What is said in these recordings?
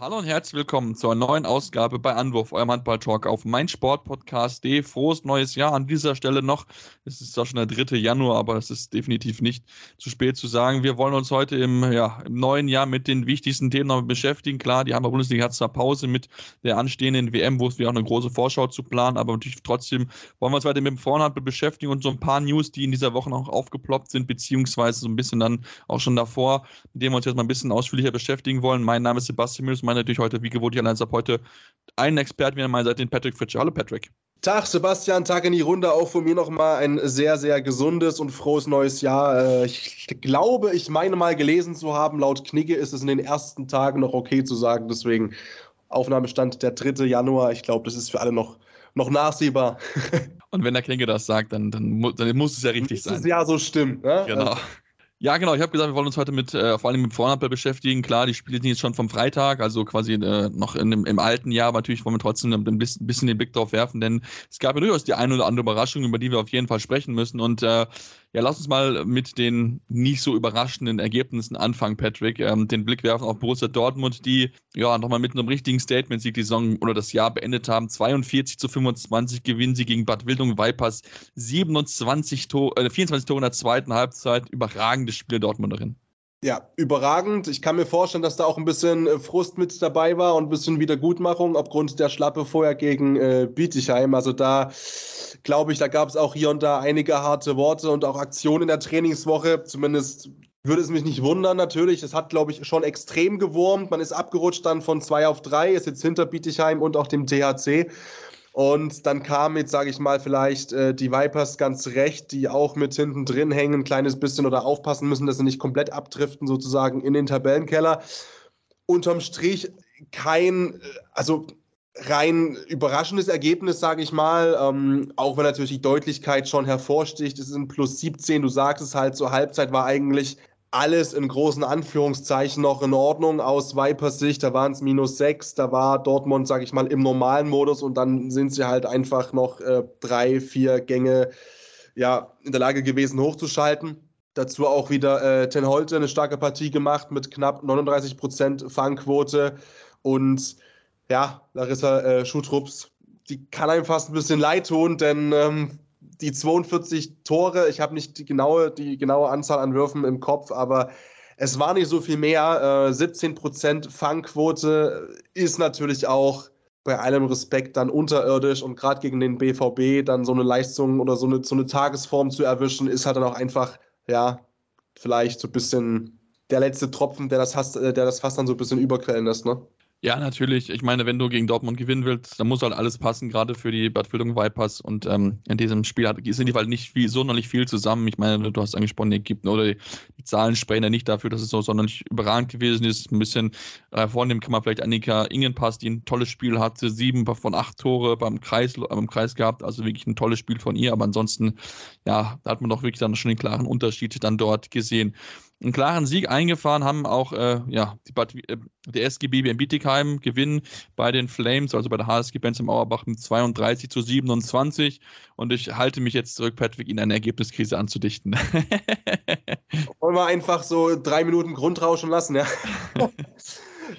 Hallo und herzlich willkommen zur neuen Ausgabe bei Anwurf, eurem Handball-Talk auf meinsportpodcast.de. Frohes neues Jahr an dieser Stelle noch. Es ist zwar schon der 3. Januar, aber es ist definitiv nicht zu spät zu sagen. Wir wollen uns heute im, ja, im neuen Jahr mit den wichtigsten Themen noch beschäftigen. Klar, die Hamburg Bundesliga hat zwar Pause mit der anstehenden WM, wo es wir auch eine große Vorschau zu planen, aber natürlich trotzdem wollen wir uns weiter mit dem Vorhandel beschäftigen und so ein paar News, die in dieser Woche noch aufgeploppt sind, beziehungsweise so ein bisschen dann auch schon davor, mit denen wir uns jetzt mal ein bisschen ausführlicher beschäftigen wollen. Mein Name ist Sebastian Mills meine natürlich heute, wie gewohnt, ich allein habe heute einen Experten wieder meiner Seite, den Patrick Fritsche. Hallo Patrick. Tag Sebastian, Tag in die Runde. Auch von mir nochmal ein sehr, sehr gesundes und frohes neues Jahr. Äh, ich glaube, ich meine mal gelesen zu haben, laut Knigge ist es in den ersten Tagen noch okay zu sagen. Deswegen Aufnahmestand der 3. Januar. Ich glaube, das ist für alle noch, noch nachsehbar. Und wenn der Knigge das sagt, dann, dann, dann muss es ja richtig sein. Muss es ja so stimmen. Ne? Genau. Also, ja, genau. Ich habe gesagt, wir wollen uns heute mit äh, vor allem mit Vorhandball beschäftigen. Klar, die Spiele sind jetzt schon vom Freitag, also quasi äh, noch in, im, im, alten Jahr, aber natürlich wollen wir trotzdem ein bisschen, bisschen den Blick drauf werfen, denn es gab ja durchaus die eine oder andere Überraschung, über die wir auf jeden Fall sprechen müssen. Und äh, ja, lass uns mal mit den nicht so überraschenden Ergebnissen anfangen, Patrick. Ähm, den Blick werfen auf Borussia Dortmund, die ja nochmal mit einem richtigen Statement-Sieg die Saison oder das Jahr beendet haben. 42 zu 25 gewinnen sie gegen Bad Wildung Vipers. 27 Tor, äh, 24 Tore in der zweiten Halbzeit. Überragendes Spiel Dortmunderin. Ja, überragend. Ich kann mir vorstellen, dass da auch ein bisschen äh, Frust mit dabei war und ein bisschen Wiedergutmachung aufgrund der Schlappe vorher gegen äh, Bietigheim. Also da glaube ich, da gab es auch hier und da einige harte Worte und auch Aktionen in der Trainingswoche. Zumindest würde es mich nicht wundern, natürlich. Es hat, glaube ich, schon extrem gewurmt. Man ist abgerutscht dann von zwei auf drei, ist jetzt hinter Bietigheim und auch dem THC. Und dann kam jetzt, sage ich mal, vielleicht äh, die Vipers ganz recht, die auch mit hinten drin hängen, ein kleines bisschen oder aufpassen müssen, dass sie nicht komplett abdriften, sozusagen in den Tabellenkeller. Unterm Strich kein, äh, also rein überraschendes Ergebnis, sage ich mal. Ähm, auch wenn natürlich die Deutlichkeit schon hervorsticht. Es sind plus 17. Du sagst es halt, zur Halbzeit war eigentlich alles in großen Anführungszeichen noch in Ordnung aus Vipers Sicht. Da waren es minus 6. Da war Dortmund, sage ich mal, im normalen Modus und dann sind sie halt einfach noch äh, drei, vier Gänge ja, in der Lage gewesen, hochzuschalten. Dazu auch wieder äh, Ten Holte eine starke Partie gemacht mit knapp 39% Fangquote und ja, Larissa äh, Schutrupps, die kann einem fast ein bisschen leid tun, denn ähm, die 42 Tore, ich habe nicht die genaue, die genaue Anzahl an Würfen im Kopf, aber es war nicht so viel mehr. Äh, 17% Fangquote ist natürlich auch bei allem Respekt dann unterirdisch und gerade gegen den BVB dann so eine Leistung oder so eine, so eine Tagesform zu erwischen, ist halt dann auch einfach, ja, vielleicht so ein bisschen der letzte Tropfen, der das, Hass, äh, der das fast dann so ein bisschen überquellen lässt, ne? Ja, natürlich. Ich meine, wenn du gegen Dortmund gewinnen willst, dann muss halt alles passen, gerade für die Bad Wildung Vipers. Und ähm, in diesem Spiel hat, sind die halt nicht viel, sonderlich viel zusammen. Ich meine, du hast angesprochen, die Ägypten oder die, die, Zahlen sprechen ja nicht dafür, dass es so sonderlich überragend gewesen ist. Ein bisschen äh, vornehmen kann man vielleicht Annika Ingenpass, die ein tolles Spiel hatte, sieben von acht Tore beim Kreis, beim Kreis gehabt. Also wirklich ein tolles Spiel von ihr. Aber ansonsten, ja, da hat man doch wirklich dann schon den klaren Unterschied dann dort gesehen einen klaren Sieg eingefahren, haben auch äh, ja, die Bad, äh, der SGB in Bietigheim gewinnen bei den Flames, also bei der HSG Benz im Auerbach mit 32 zu 27. Und ich halte mich jetzt zurück, Patrick, Ihnen eine Ergebniskrise anzudichten. Wollen wir einfach so drei Minuten Grundrauschen lassen, ja?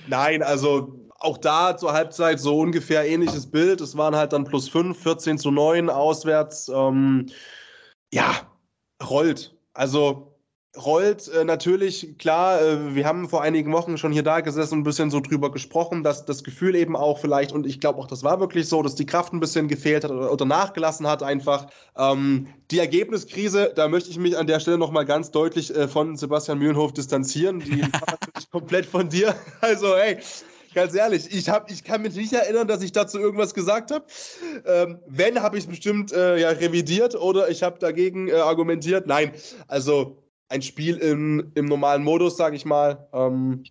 Nein, also auch da zur Halbzeit so ungefähr ähnliches Bild. Es waren halt dann plus 5, 14 zu 9 auswärts. Ähm, ja, rollt. Also rollt äh, natürlich, klar, äh, wir haben vor einigen Wochen schon hier da gesessen und ein bisschen so drüber gesprochen, dass das Gefühl eben auch vielleicht, und ich glaube auch, das war wirklich so, dass die Kraft ein bisschen gefehlt hat oder, oder nachgelassen hat einfach. Ähm, die Ergebniskrise, da möchte ich mich an der Stelle nochmal ganz deutlich äh, von Sebastian Mühlenhof distanzieren. Die natürlich komplett von dir. Also, hey, ganz ehrlich, ich, hab, ich kann mich nicht erinnern, dass ich dazu irgendwas gesagt habe. Ähm, wenn, habe ich es bestimmt äh, ja, revidiert oder ich habe dagegen äh, argumentiert. Nein, also ein Spiel im, im normalen Modus, sage ich mal. Ähm,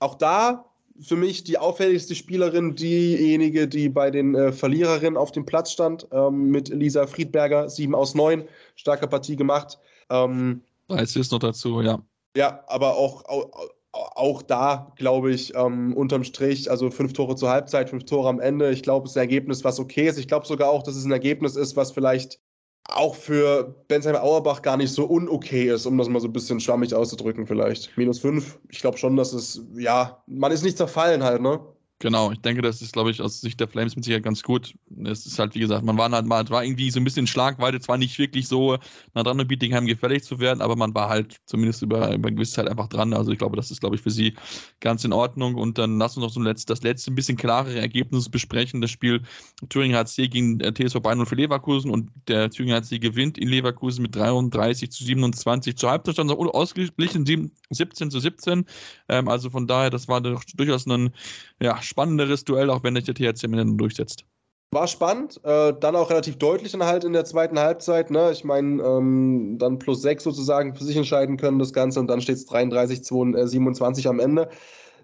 auch da für mich die auffälligste Spielerin, diejenige, die bei den äh, Verliererinnen auf dem Platz stand, ähm, mit Lisa Friedberger, 7 aus 9, starke Partie gemacht. Ähm, da ist es noch dazu, ja. Ja, aber auch, auch, auch da, glaube ich, ähm, unterm Strich, also fünf Tore zur Halbzeit, fünf Tore am Ende. Ich glaube, es ist ein Ergebnis, was okay ist. Ich glaube sogar auch, dass es ein Ergebnis ist, was vielleicht auch für Bensheim Auerbach gar nicht so unokay ist, um das mal so ein bisschen schwammig auszudrücken, vielleicht. Minus fünf. Ich glaube schon, dass es, ja, man ist nicht zerfallen halt, ne? Genau, ich denke, das ist, glaube ich, aus Sicht der Flames mit Sicherheit ganz gut. Es ist halt, wie gesagt, man war halt mal, war irgendwie so ein bisschen Schlagweite, zwar nicht wirklich so nah dran, um Bietigheim gefällig zu werden, aber man war halt zumindest über, über eine gewisse Zeit einfach dran. Also ich glaube, das ist, glaube ich, für sie ganz in Ordnung. Und dann lass uns noch so ein letztes, das letzte ein bisschen klarere Ergebnis besprechen. Das Spiel Thüringen HC gegen TSV Bayern für Leverkusen und der Thüringen HC gewinnt in Leverkusen mit 33 zu 27. Zur Halbzeit stand es ausgeglichen 17 zu 17. Ähm, also von daher, das war durchaus ein ja, spannenderes Duell, auch wenn sich der THC am Ende durchsetzt. War spannend, äh, dann auch relativ deutlich dann halt in der zweiten Halbzeit. Ne? Ich meine, ähm, dann plus sechs sozusagen für sich entscheiden können, das Ganze, und dann steht es 33, 27 am Ende.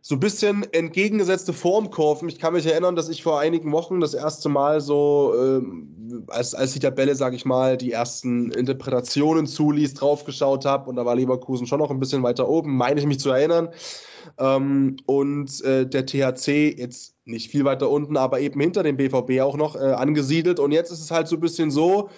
So ein bisschen entgegengesetzte Formkurven. Ich kann mich erinnern, dass ich vor einigen Wochen das erste Mal so, ähm, als, als die Tabelle, sage ich mal, die ersten Interpretationen zuließ, draufgeschaut habe und da war Leverkusen schon noch ein bisschen weiter oben, meine ich mich zu erinnern. Ähm, und äh, der THC jetzt nicht viel weiter unten, aber eben hinter dem BVB auch noch äh, angesiedelt. Und jetzt ist es halt so ein bisschen so,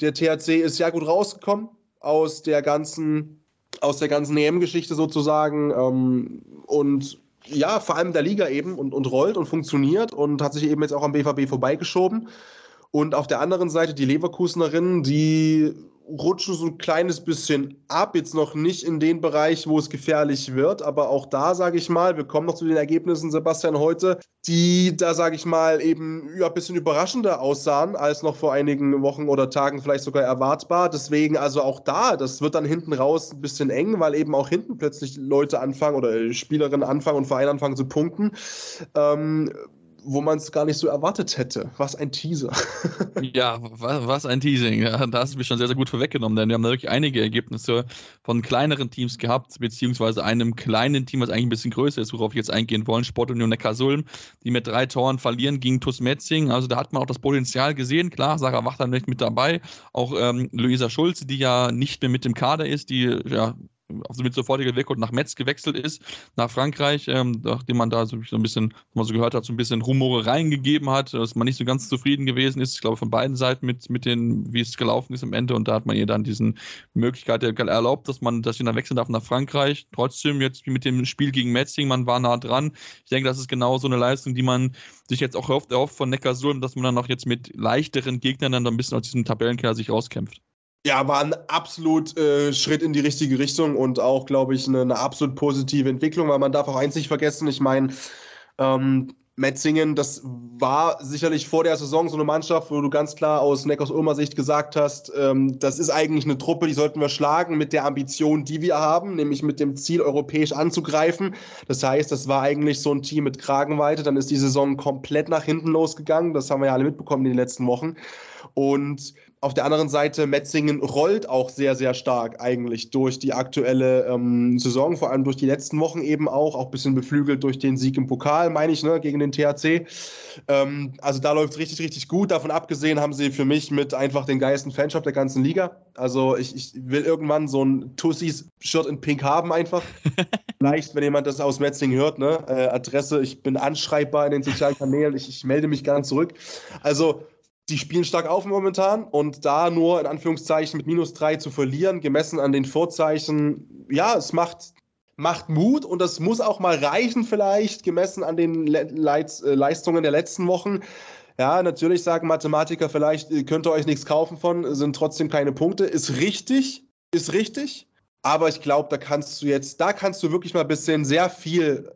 der THC ist ja gut rausgekommen aus der ganzen, aus der ganzen EM-Geschichte sozusagen. Ähm, und ja, vor allem der Liga eben und, und rollt und funktioniert und hat sich eben jetzt auch am BVB vorbeigeschoben. Und auf der anderen Seite die Leverkusenerinnen, die rutschen so ein kleines bisschen ab, jetzt noch nicht in den Bereich, wo es gefährlich wird, aber auch da sage ich mal, wir kommen noch zu den Ergebnissen, Sebastian, heute, die da sage ich mal eben ja, ein bisschen überraschender aussahen als noch vor einigen Wochen oder Tagen vielleicht sogar erwartbar. Deswegen also auch da, das wird dann hinten raus ein bisschen eng, weil eben auch hinten plötzlich Leute anfangen oder Spielerinnen anfangen und Vereine anfangen zu punkten. Ähm, wo man es gar nicht so erwartet hätte. Was ein Teaser. ja, was, was ein Teasing. Ja, da hast du mich schon sehr, sehr gut vorweggenommen, denn wir haben da wirklich einige Ergebnisse von kleineren Teams gehabt, beziehungsweise einem kleinen Team, was eigentlich ein bisschen größer ist, worauf wir jetzt eingehen wollen, Sportunion Neckarsulm, die mit drei Toren verlieren gegen TuS Metzing. Also da hat man auch das Potenzial gesehen. Klar, Sarah Wachter nicht mit dabei. Auch ähm, Luisa Schulze, die ja nicht mehr mit dem Kader ist, die ja also mit sofortiger Wirkung nach Metz gewechselt ist, nach Frankreich, ähm, nachdem man da so, ein bisschen, was man so gehört hat, so ein bisschen Rumore reingegeben hat, dass man nicht so ganz zufrieden gewesen ist. Ich glaube, von beiden Seiten mit, mit den, wie es gelaufen ist am Ende. Und da hat man ihr dann diesen Möglichkeit erlaubt, dass man, dass sie dann wechseln darf nach Frankreich. Trotzdem jetzt mit dem Spiel gegen Metzing, man war nah dran. Ich denke, das ist genau so eine Leistung, die man sich jetzt auch erhofft, erhofft von Neckarsulm, dass man dann auch jetzt mit leichteren Gegnern dann ein bisschen aus diesem Tabellenkeller sich rauskämpft. Ja, war ein absolut äh, Schritt in die richtige Richtung und auch, glaube ich, eine, eine, absolut positive Entwicklung, weil man darf auch eins nicht vergessen, ich meine, ähm, Metzingen, das war sicherlich vor der Saison so eine Mannschaft, wo du ganz klar aus Neckars Ulmer Sicht gesagt hast, ähm, das ist eigentlich eine Truppe, die sollten wir schlagen mit der Ambition, die wir haben, nämlich mit dem Ziel, europäisch anzugreifen. Das heißt, das war eigentlich so ein Team mit Kragenweite. Dann ist die Saison komplett nach hinten losgegangen. Das haben wir ja alle mitbekommen in den letzten Wochen. Und auf der anderen Seite, Metzingen rollt auch sehr, sehr stark eigentlich durch die aktuelle ähm, Saison, vor allem durch die letzten Wochen eben auch, auch ein bisschen beflügelt durch den Sieg im Pokal, meine ich, ne, gegen den THC. Ähm, also da läuft es richtig, richtig gut. Davon abgesehen haben sie für mich mit einfach den geilsten Fanshop der ganzen Liga. Also ich, ich will irgendwann so ein Tussis-Shirt in Pink haben einfach. Vielleicht, wenn jemand das aus Metzingen hört, ne, äh, Adresse, ich bin anschreibbar in den sozialen Kanälen, ich, ich melde mich gern zurück. Also die spielen stark auf momentan und da nur in Anführungszeichen mit minus drei zu verlieren, gemessen an den Vorzeichen, ja, es macht, macht Mut und das muss auch mal reichen, vielleicht, gemessen an den Le Leits, äh, Leistungen der letzten Wochen. Ja, natürlich sagen Mathematiker, vielleicht könnt ihr euch nichts kaufen von, sind trotzdem keine Punkte. Ist richtig, ist richtig. Aber ich glaube, da kannst du jetzt, da kannst du wirklich mal ein bisschen sehr viel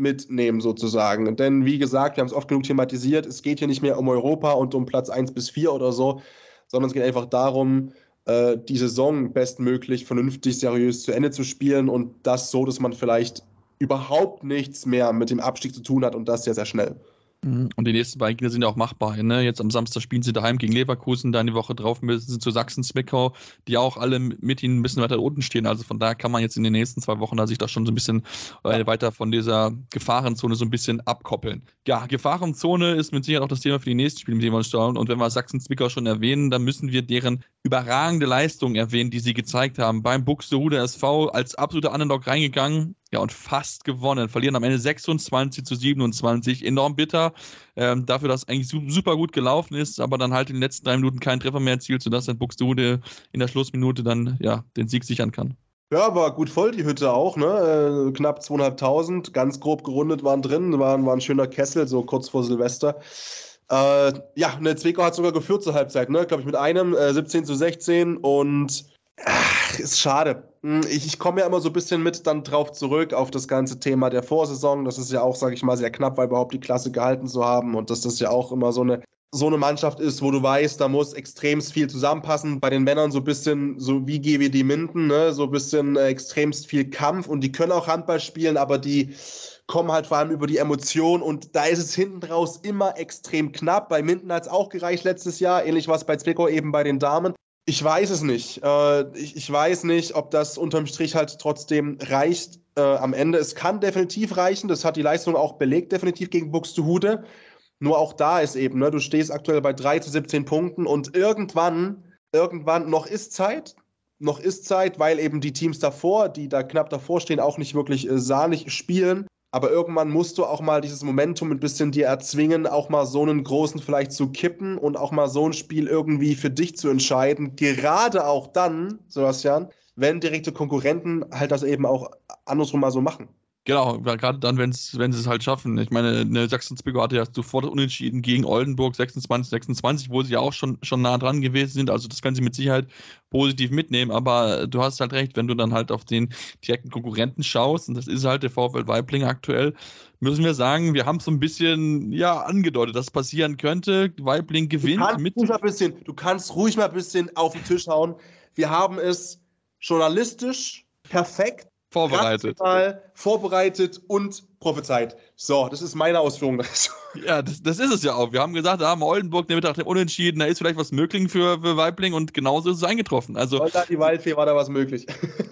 mitnehmen sozusagen. Denn wie gesagt, wir haben es oft genug thematisiert, es geht hier nicht mehr um Europa und um Platz 1 bis 4 oder so, sondern es geht einfach darum, äh, die Saison bestmöglich, vernünftig, seriös zu Ende zu spielen und das so, dass man vielleicht überhaupt nichts mehr mit dem Abstieg zu tun hat und das sehr, sehr schnell. Mhm. Und die nächsten beiden Gegner sind ja auch machbar. Ne? Jetzt am Samstag spielen sie daheim gegen Leverkusen, dann die Woche drauf müssen sie zu Sachsen-Zwickau, die auch alle mit ihnen ein bisschen weiter unten stehen. Also von daher kann man jetzt in den nächsten zwei Wochen da sich da schon so ein bisschen äh, weiter von dieser Gefahrenzone so ein bisschen abkoppeln. Ja, Gefahrenzone ist mit Sicherheit auch das Thema für die nächsten Spiele, mit denen wir uns schauen. Und wenn wir Sachsen-Zwickau schon erwähnen, dann müssen wir deren überragende Leistung erwähnen, die sie gezeigt haben. Beim Buxtehude SV als absoluter Underdog reingegangen, ja, und fast gewonnen. Verlieren am Ende 26 zu 27. Enorm bitter. Ähm, dafür, dass es eigentlich super gut gelaufen ist, aber dann halt in den letzten drei Minuten keinen Treffer mehr erzielt, sodass dann Buxtehude in der Schlussminute dann ja den Sieg sichern kann. Ja, war gut voll, die Hütte auch, ne? Äh, knapp 2.500, ganz grob gerundet waren drin, war, war ein schöner Kessel, so kurz vor Silvester. Äh, ja, ne, Zwickau hat sogar geführt zur Halbzeit, ne? Glaube ich, mit einem, äh, 17 zu 16 und ach, ist schade. Hm, ich, ich komme ja immer so ein bisschen mit dann drauf zurück auf das ganze Thema der Vorsaison. Das ist ja auch, sage ich mal, sehr knapp, weil überhaupt die Klasse gehalten zu haben und dass das ja auch immer so eine so eine Mannschaft ist, wo du weißt, da muss extremst viel zusammenpassen. Bei den Männern so ein bisschen so wie GWD Minden, ne? so ein bisschen äh, extremst viel Kampf und die können auch Handball spielen, aber die kommen halt vor allem über die Emotion und da ist es hinten raus immer extrem knapp. Bei Minden hat es auch gereicht letztes Jahr, ähnlich was bei Zwickau eben bei den Damen. Ich weiß es nicht. Äh, ich, ich, weiß nicht, ob das unterm Strich halt trotzdem reicht äh, am Ende. Es kann definitiv reichen. Das hat die Leistung auch belegt, definitiv gegen Buxtehude. Nur auch da ist eben, ne, du stehst aktuell bei 3 zu 17 Punkten und irgendwann, irgendwann noch ist Zeit. Noch ist Zeit, weil eben die Teams davor, die da knapp davor stehen, auch nicht wirklich äh, sahnig spielen. Aber irgendwann musst du auch mal dieses Momentum ein bisschen dir erzwingen, auch mal so einen großen vielleicht zu kippen und auch mal so ein Spiel irgendwie für dich zu entscheiden. Gerade auch dann, Sebastian, wenn direkte Konkurrenten halt das eben auch andersrum mal so machen. Genau, gerade dann, wenn's, wenn sie es halt schaffen. Ich meine, eine Sachsen-Zwickau hatte ja sofort unentschieden gegen Oldenburg 26, 26, wo sie ja auch schon, schon nah dran gewesen sind. Also das können sie mit Sicherheit positiv mitnehmen. Aber du hast halt recht, wenn du dann halt auf den direkten Konkurrenten schaust, und das ist halt der VfL Weibling aktuell, müssen wir sagen, wir haben es so ein bisschen ja angedeutet, dass passieren könnte. Weibling gewinnt du mit. Ruhig mal bisschen, du kannst ruhig mal ein bisschen auf den Tisch hauen. Wir haben es journalistisch perfekt Vorbereitet. vorbereitet und prophezeit. So, das ist meine Ausführung dazu. Ja, das, das, ist es ja auch. Wir haben gesagt, da haben Oldenburg der Mittag unentschieden, da ist vielleicht was möglich für, für Weibling und genauso ist es eingetroffen. Also, da die Waldfee war da was möglich.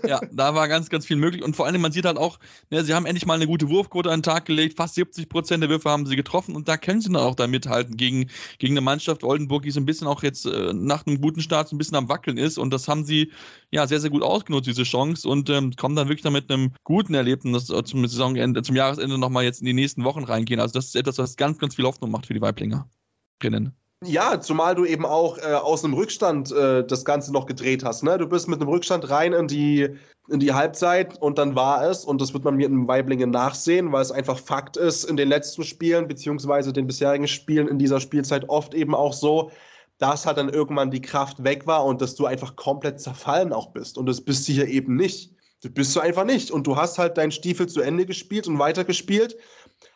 Ja, da war ganz, ganz viel möglich und vor allem, man sieht halt auch, ne, sie haben endlich mal eine gute Wurfquote an den Tag gelegt, fast 70 Prozent der Würfe haben sie getroffen und da können sie dann auch da mithalten gegen, gegen eine Mannschaft Oldenburg, die so ein bisschen auch jetzt äh, nach einem guten Start so ein bisschen am Wackeln ist und das haben sie ja sehr, sehr gut ausgenutzt, diese Chance und ähm, kommen dann wirklich dann mit einem guten Erlebnis äh, zum Saisonende, zum Jahresende nochmal jetzt in die nächsten Wochen reingehen. Also das ist etwas, was ganz, ganz viel Hoffnung macht für die Weiblingerinnen. Ja, zumal du eben auch äh, aus einem Rückstand äh, das Ganze noch gedreht hast. Ne? Du bist mit einem Rückstand rein in die, in die Halbzeit und dann war es, und das wird man mir in Weiblingen nachsehen, weil es einfach Fakt ist, in den letzten Spielen, beziehungsweise den bisherigen Spielen in dieser Spielzeit oft eben auch so, dass halt dann irgendwann die Kraft weg war und dass du einfach komplett zerfallen auch bist. Und das bist du hier eben nicht. Das bist du einfach nicht. Und du hast halt deinen Stiefel zu Ende gespielt und weitergespielt.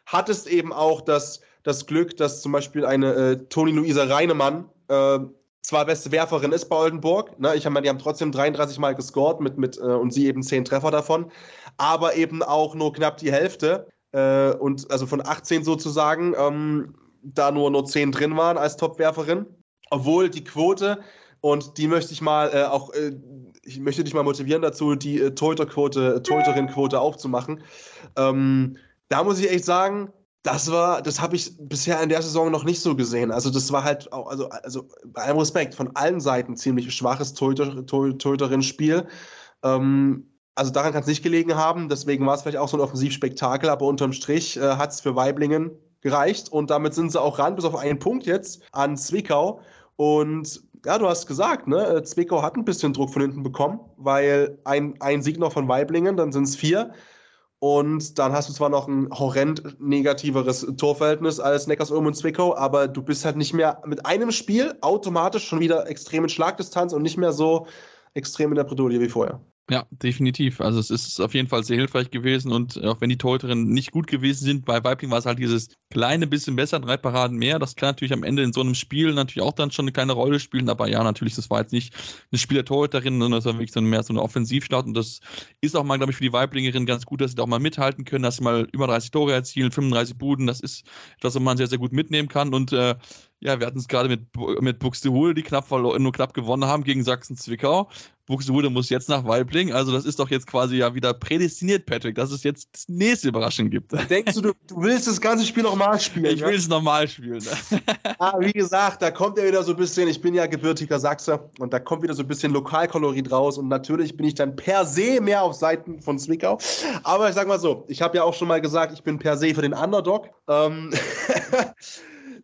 Hattest eben auch das, das Glück, dass zum Beispiel eine äh, Toni-Luisa Reinemann äh, zwar beste Werferin ist bei Oldenburg, ne? ich meine, die haben trotzdem 33 Mal gescored mit, mit, äh, und sie eben 10 Treffer davon, aber eben auch nur knapp die Hälfte äh, und also von 18 sozusagen, ähm, da nur, nur 10 drin waren als Topwerferin. Obwohl die Quote, und die möchte ich mal äh, auch äh, ich möchte dich mal motivieren dazu, die äh, Torhüterquote, Torhüterin-Quote aufzumachen. Ähm, da muss ich echt sagen, das war, das habe ich bisher in der Saison noch nicht so gesehen. Also das war halt auch, also, also bei allem Respekt, von allen Seiten ziemlich schwaches Torhüter, Torhüterin-Spiel. Ähm, also daran kann es nicht gelegen haben, deswegen war es vielleicht auch so ein Offensivspektakel, aber unterm Strich äh, hat es für Weiblingen gereicht und damit sind sie auch ran, bis auf einen Punkt jetzt an Zwickau. Und ja, du hast gesagt, ne? Äh, Zwickau hat ein bisschen Druck von hinten bekommen, weil ein, ein Sieg noch von Weiblingen, dann sind es vier. Und dann hast du zwar noch ein horrend negativeres Torverhältnis als Neckarsulm und Zwickau, aber du bist halt nicht mehr mit einem Spiel automatisch schon wieder extrem in Schlagdistanz und nicht mehr so extrem in der Bredouille wie vorher. Ja, definitiv. Also es ist auf jeden Fall sehr hilfreich gewesen und auch wenn die Torhüterinnen nicht gut gewesen sind, bei Weibling war es halt dieses kleine bisschen besser, drei Paraden mehr. Das kann natürlich am Ende in so einem Spiel natürlich auch dann schon eine kleine Rolle spielen, aber ja, natürlich, das war jetzt nicht eine Spieler Torhüterin, sondern das war wirklich so mehr so eine Offensivstart und das ist auch mal, glaube ich, für die Weiblingerinnen ganz gut, dass sie da auch mal mithalten können, dass sie mal über 30 Tore erzielen, 35 Buden, das ist etwas, was man sehr, sehr gut mitnehmen kann und äh, ja, wir hatten es gerade mit, mit Buxtehude, die knapp nur knapp gewonnen haben gegen Sachsen-Zwickau. Buxtehude muss jetzt nach Weibling. Also das ist doch jetzt quasi ja wieder prädestiniert, Patrick, dass es jetzt das nächste Überraschung gibt. Denkst du, du, du willst das ganze Spiel nochmal spielen? Ich ja? will es nochmal spielen. ah, wie gesagt, da kommt ja wieder so ein bisschen, ich bin ja gebürtiger Sachse und da kommt wieder so ein bisschen Lokalkolorit raus und natürlich bin ich dann per se mehr auf Seiten von Zwickau. Aber ich sag mal so, ich habe ja auch schon mal gesagt, ich bin per se für den Underdog. Ähm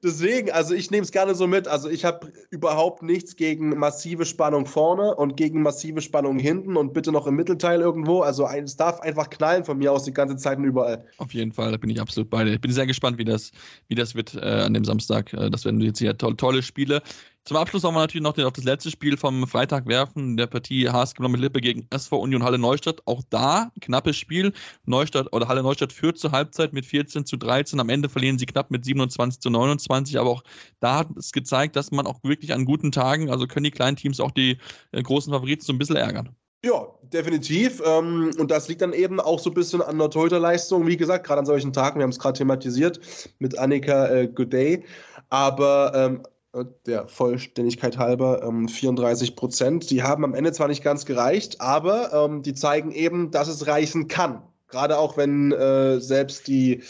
Deswegen, also ich nehme es gerne so mit. Also ich habe überhaupt nichts gegen massive Spannung vorne und gegen massive Spannung hinten und bitte noch im Mittelteil irgendwo. Also es darf einfach knallen von mir aus die ganze Zeit und überall. Auf jeden Fall, da bin ich absolut bei dir. Ich bin sehr gespannt, wie das, wie das wird äh, an dem Samstag. Äh, das werden jetzt hier to tolle Spiele. Zum Abschluss wollen wir natürlich noch auf das letzte Spiel vom Freitag werfen, der Partie HSG mit Lippe gegen SV Union Halle Neustadt. Auch da knappes Spiel. Neustadt oder Halle Neustadt führt zur Halbzeit mit 14 zu 13. Am Ende verlieren sie knapp mit 27 zu 29. Aber auch da hat es gezeigt, dass man auch wirklich an guten Tagen, also können die kleinen Teams auch die äh, großen Favoriten so ein bisschen ärgern. Ja, definitiv. Ähm, und das liegt dann eben auch so ein bisschen an der Torhüterleistung. Wie gesagt, gerade an solchen Tagen, wir haben es gerade thematisiert mit Annika äh, Goodday. Aber ähm, äh, der Vollständigkeit halber ähm, 34 Prozent. Die haben am Ende zwar nicht ganz gereicht, aber ähm, die zeigen eben, dass es reichen kann. Gerade auch wenn äh, selbst die,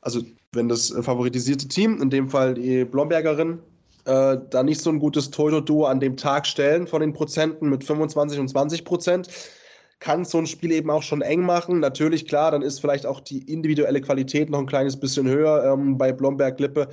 also wenn das favoritisierte Team, in dem Fall die Blombergerin, äh, da nicht so ein gutes Toto-Duo an dem Tag stellen von den Prozenten mit 25 und 20 Prozent, kann so ein Spiel eben auch schon eng machen. Natürlich, klar, dann ist vielleicht auch die individuelle Qualität noch ein kleines bisschen höher ähm, bei Blomberg-Lippe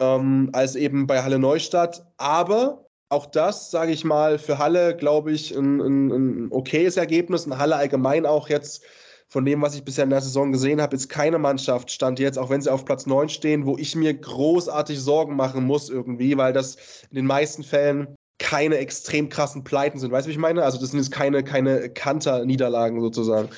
ähm, als eben bei Halle Neustadt. Aber auch das, sage ich mal, für Halle, glaube ich, ein, ein, ein okayes Ergebnis. Und Halle allgemein auch jetzt von dem, was ich bisher in der Saison gesehen habe, ist keine Mannschaft, stand jetzt, auch wenn sie auf Platz 9 stehen, wo ich mir großartig Sorgen machen muss irgendwie, weil das in den meisten Fällen keine extrem krassen Pleiten sind. Weißt du, wie ich meine? Also das sind jetzt keine, keine Kanter-Niederlagen sozusagen.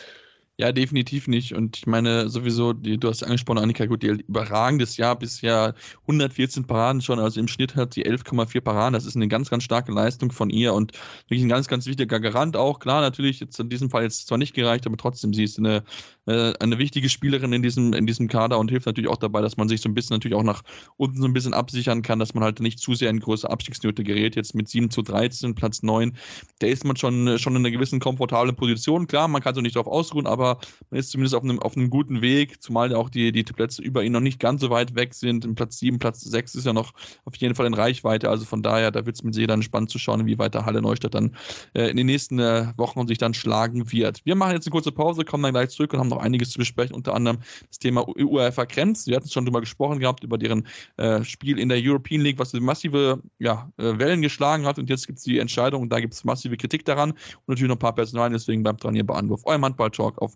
Ja, definitiv nicht. Und ich meine, sowieso, die, du hast angesprochen, Annika, gut, die überragendes Jahr bisher 114 Paraden schon, also im Schnitt hat sie 11,4 Paraden. Das ist eine ganz, ganz starke Leistung von ihr und wirklich ein ganz, ganz wichtiger Garant auch. Klar, natürlich jetzt in diesem Fall jetzt zwar nicht gereicht, aber trotzdem, sie ist eine, äh, eine wichtige Spielerin in diesem, in diesem Kader und hilft natürlich auch dabei, dass man sich so ein bisschen natürlich auch nach unten so ein bisschen absichern kann, dass man halt nicht zu sehr in größere Abstiegsnöte gerät. Jetzt mit 7 zu 13, Platz 9, da ist man schon, schon in einer gewissen komfortablen Position. Klar, man kann so nicht darauf ausruhen, aber aber man ist zumindest auf einem, auf einem guten Weg, zumal auch die, die Plätze über ihn noch nicht ganz so weit weg sind. Im Platz 7, Platz 6 ist ja noch auf jeden Fall in Reichweite. Also von daher, da wird es mit sehr dann spannend zu schauen, wie weiter Halle Neustadt dann äh, in den nächsten äh, Wochen sich dann schlagen wird. Wir machen jetzt eine kurze Pause, kommen dann gleich zurück und haben noch einiges zu besprechen, unter anderem das Thema UEFA Krems. Wir hatten schon drüber gesprochen gehabt, über deren äh, Spiel in der European League, was massive ja, äh, Wellen geschlagen hat. Und jetzt gibt es die Entscheidung und da gibt es massive Kritik daran und natürlich noch ein paar Personalien. Deswegen bleibt dran hier bei Anwurf. Euer Handball-Talk auf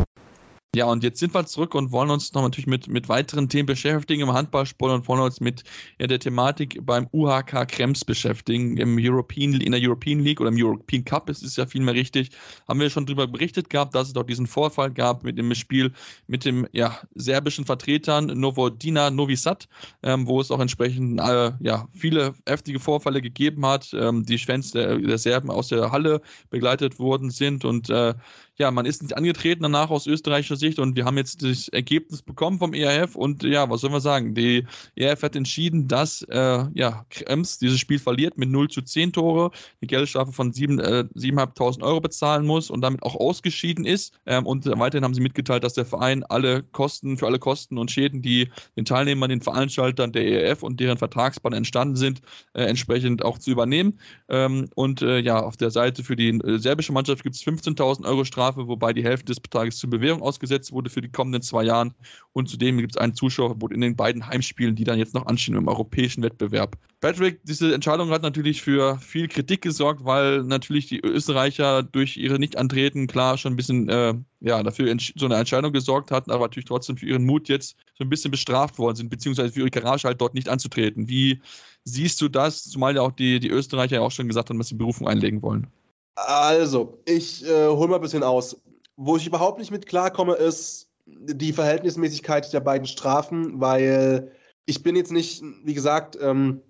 Ja, und jetzt sind wir zurück und wollen uns noch natürlich mit, mit weiteren Themen beschäftigen im Handballsport und wollen uns mit ja, der Thematik beim UHK Krems beschäftigen. Im European, in der European League oder im European Cup ist es ja vielmehr richtig. Haben wir schon darüber berichtet gehabt, dass es dort diesen Vorfall gab mit dem Spiel mit dem ja, serbischen Vertretern Novodina Novi Sad, ähm, wo es auch entsprechend äh, ja, viele heftige Vorfälle gegeben hat. Ähm, die Fans der, der, Serben aus der Halle begleitet worden sind und äh, ja, man ist nicht angetreten danach aus österreichischer Sicht und wir haben jetzt das Ergebnis bekommen vom ERF und ja, was sollen wir sagen? Die ERF hat entschieden, dass äh, ja, Krems dieses Spiel verliert mit 0 zu 10 Tore, eine Geldstrafe von 7, äh, 7.500 Euro bezahlen muss und damit auch ausgeschieden ist. Ähm, und weiterhin haben sie mitgeteilt, dass der Verein alle Kosten, für alle Kosten und Schäden, die den Teilnehmern, den Veranstaltern der ERF und deren Vertragspartner entstanden sind, äh, entsprechend auch zu übernehmen. Ähm, und äh, ja, auf der Seite für die äh, serbische Mannschaft gibt es 15.000 Euro Strafe Freiheitsstrafe, wobei die Hälfte des Betrages zur Bewährung ausgesetzt wurde für die kommenden zwei Jahre. Und zudem gibt es ein Zuschauerverbot in den beiden Heimspielen, die dann jetzt noch anstehen im europäischen Wettbewerb. Patrick, diese Entscheidung hat natürlich für viel Kritik gesorgt, weil natürlich die Österreicher durch ihre Nicht-Antreten klar schon ein bisschen äh, ja, dafür so eine Entscheidung gesorgt hatten, aber natürlich trotzdem für ihren Mut jetzt so ein bisschen bestraft worden sind, beziehungsweise für ihre Garage halt dort nicht anzutreten. Wie siehst du das, zumal ja auch die, die Österreicher ja auch schon gesagt haben, dass sie Berufung einlegen wollen? Also, ich äh, hole mal ein bisschen aus. Wo ich überhaupt nicht mit klarkomme, ist die Verhältnismäßigkeit der beiden Strafen, weil ich bin jetzt nicht, wie gesagt, ähm,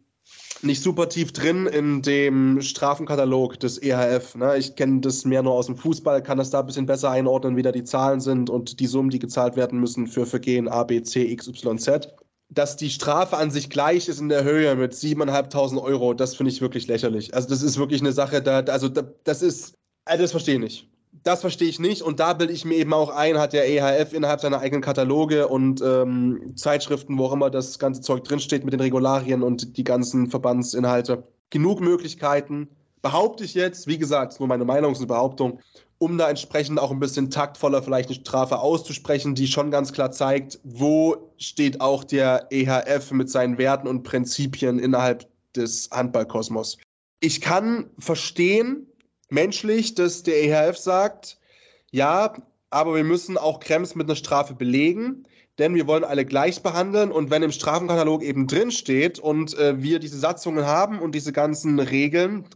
nicht super tief drin in dem Strafenkatalog des EHF. Ne? Ich kenne das mehr nur aus dem Fußball, kann das da ein bisschen besser einordnen, wie da die Zahlen sind und die Summen, die gezahlt werden müssen für Vergehen A, B, C, X, Y, Z. Dass die Strafe an sich gleich ist in der Höhe mit 7.500 Euro, das finde ich wirklich lächerlich. Also das ist wirklich eine Sache, da, also da, das ist, also das verstehe ich nicht das verstehe ich nicht. Und da bilde ich mir eben auch ein, hat der EHF innerhalb seiner eigenen Kataloge und ähm, Zeitschriften, wo auch immer das ganze Zeug drinsteht mit den Regularien und die ganzen Verbandsinhalte, genug Möglichkeiten, behaupte ich jetzt, wie gesagt, nur meine Meinung, ist eine Behauptung, um da entsprechend auch ein bisschen taktvoller vielleicht eine Strafe auszusprechen, die schon ganz klar zeigt, wo steht auch der EHF mit seinen Werten und Prinzipien innerhalb des Handballkosmos. Ich kann verstehen, menschlich, dass der EHF sagt, ja, aber wir müssen auch Krems mit einer Strafe belegen, denn wir wollen alle gleich behandeln und wenn im Strafenkatalog eben drin steht und äh, wir diese Satzungen haben und diese ganzen Regeln,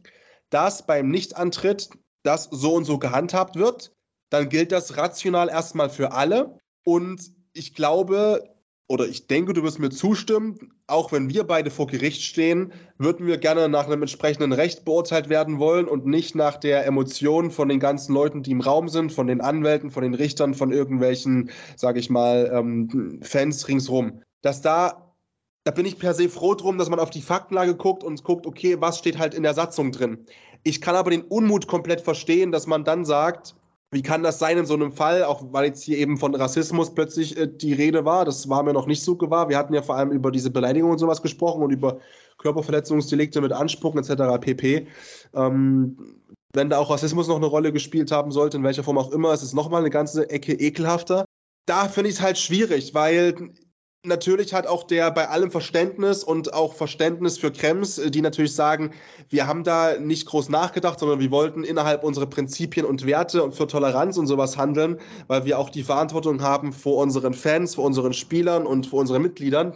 dass beim Nichtantritt das so und so gehandhabt wird, dann gilt das rational erstmal für alle und ich glaube, oder ich denke, du wirst mir zustimmen, auch wenn wir beide vor Gericht stehen, würden wir gerne nach einem entsprechenden Recht beurteilt werden wollen und nicht nach der Emotion von den ganzen Leuten, die im Raum sind, von den Anwälten, von den Richtern, von irgendwelchen, sage ich mal, ähm, Fans ringsrum. Dass da, da bin ich per se froh drum, dass man auf die Faktenlage guckt und guckt, okay, was steht halt in der Satzung drin. Ich kann aber den Unmut komplett verstehen, dass man dann sagt, wie kann das sein in so einem Fall, auch weil jetzt hier eben von Rassismus plötzlich äh, die Rede war? Das war mir noch nicht so gewahr. Wir hatten ja vor allem über diese Beleidigung und sowas gesprochen und über Körperverletzungsdelikte mit Anspucken etc. pp. Ähm, wenn da auch Rassismus noch eine Rolle gespielt haben sollte, in welcher Form auch immer, ist es nochmal eine ganze Ecke ekelhafter. Da finde ich es halt schwierig, weil natürlich hat auch der bei allem Verständnis und auch Verständnis für Krems, äh, die natürlich sagen, wir haben da nicht groß nachgedacht, sondern wir wollten innerhalb unserer Prinzipien und Werte und für Toleranz und sowas handeln, weil wir auch die Verantwortung haben vor unseren Fans, vor unseren Spielern und vor unseren Mitgliedern.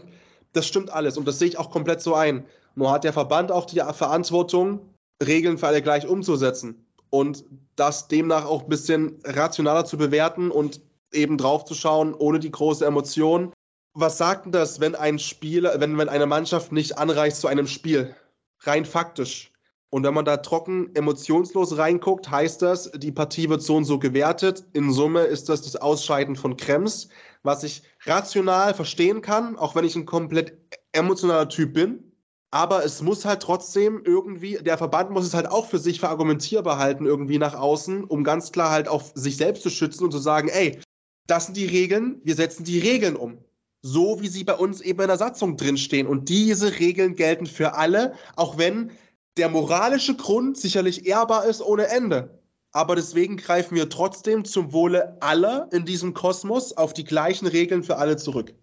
Das stimmt alles und das sehe ich auch komplett so ein. Nur hat der Verband auch die Verantwortung, Regeln für alle gleich umzusetzen und das demnach auch ein bisschen rationaler zu bewerten und eben drauf zu schauen, ohne die große Emotion was sagt denn das, wenn ein Spieler, wenn, wenn eine Mannschaft nicht anreicht zu einem Spiel? Rein faktisch. Und wenn man da trocken emotionslos reinguckt, heißt das, die Partie wird so und so gewertet. In Summe ist das das Ausscheiden von Krems, was ich rational verstehen kann, auch wenn ich ein komplett emotionaler Typ bin. Aber es muss halt trotzdem irgendwie, der Verband muss es halt auch für sich verargumentierbar halten, irgendwie nach außen, um ganz klar halt auf sich selbst zu schützen und zu sagen, ey, das sind die Regeln, wir setzen die Regeln um so wie sie bei uns eben in der Satzung drinstehen. Und diese Regeln gelten für alle, auch wenn der moralische Grund sicherlich ehrbar ist ohne Ende. Aber deswegen greifen wir trotzdem zum Wohle aller in diesem Kosmos auf die gleichen Regeln für alle zurück.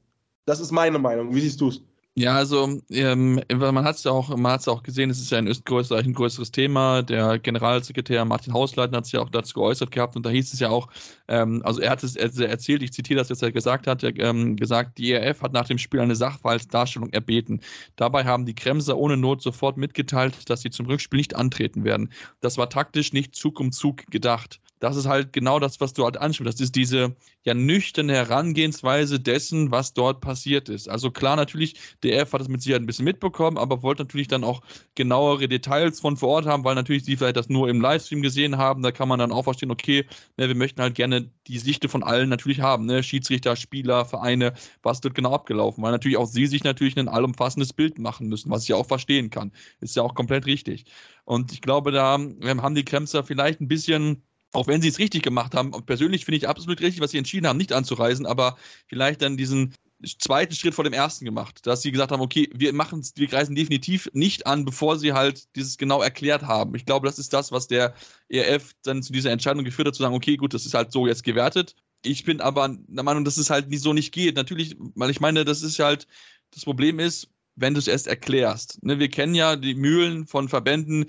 Das ist meine Meinung. Wie siehst du es? Ja, also ähm, man hat es ja auch, man hat's auch gesehen, es ist ja in Österreich ein größeres Thema. Der Generalsekretär Martin Hausleitner hat sich ja auch dazu geäußert gehabt und da hieß es ja auch, ähm, also er hat es erzählt, ich zitiere das jetzt, er gesagt hat, er, ähm, gesagt, die ERF hat nach dem Spiel eine Sachverhaltsdarstellung erbeten. Dabei haben die Kremser ohne Not sofort mitgeteilt, dass sie zum Rückspiel nicht antreten werden. Das war taktisch nicht Zug um Zug gedacht das ist halt genau das, was du halt ansprichst. Das ist diese ja nüchterne Herangehensweise dessen, was dort passiert ist. Also klar, natürlich, der F hat es mit Sicherheit ein bisschen mitbekommen, aber wollte natürlich dann auch genauere Details von vor Ort haben, weil natürlich sie vielleicht das nur im Livestream gesehen haben. Da kann man dann auch verstehen, okay, ne, wir möchten halt gerne die Sichte von allen natürlich haben. Ne? Schiedsrichter, Spieler, Vereine, was wird genau abgelaufen? Weil natürlich auch sie sich natürlich ein allumfassendes Bild machen müssen, was ich auch verstehen kann. Ist ja auch komplett richtig. Und ich glaube, da ähm, haben die Kremser vielleicht ein bisschen auch wenn sie es richtig gemacht haben, persönlich finde ich absolut richtig, was sie entschieden haben, nicht anzureisen, aber vielleicht dann diesen zweiten Schritt vor dem ersten gemacht, dass sie gesagt haben, okay, wir machen wir greifen definitiv nicht an, bevor sie halt dieses genau erklärt haben. Ich glaube, das ist das, was der ERF dann zu dieser Entscheidung geführt hat, zu sagen, okay, gut, das ist halt so jetzt gewertet. Ich bin aber der Meinung, dass es halt so nicht geht. Natürlich, weil ich meine, das ist halt, das Problem ist, wenn du es erst erklärst. Ne, wir kennen ja die Mühlen von Verbänden,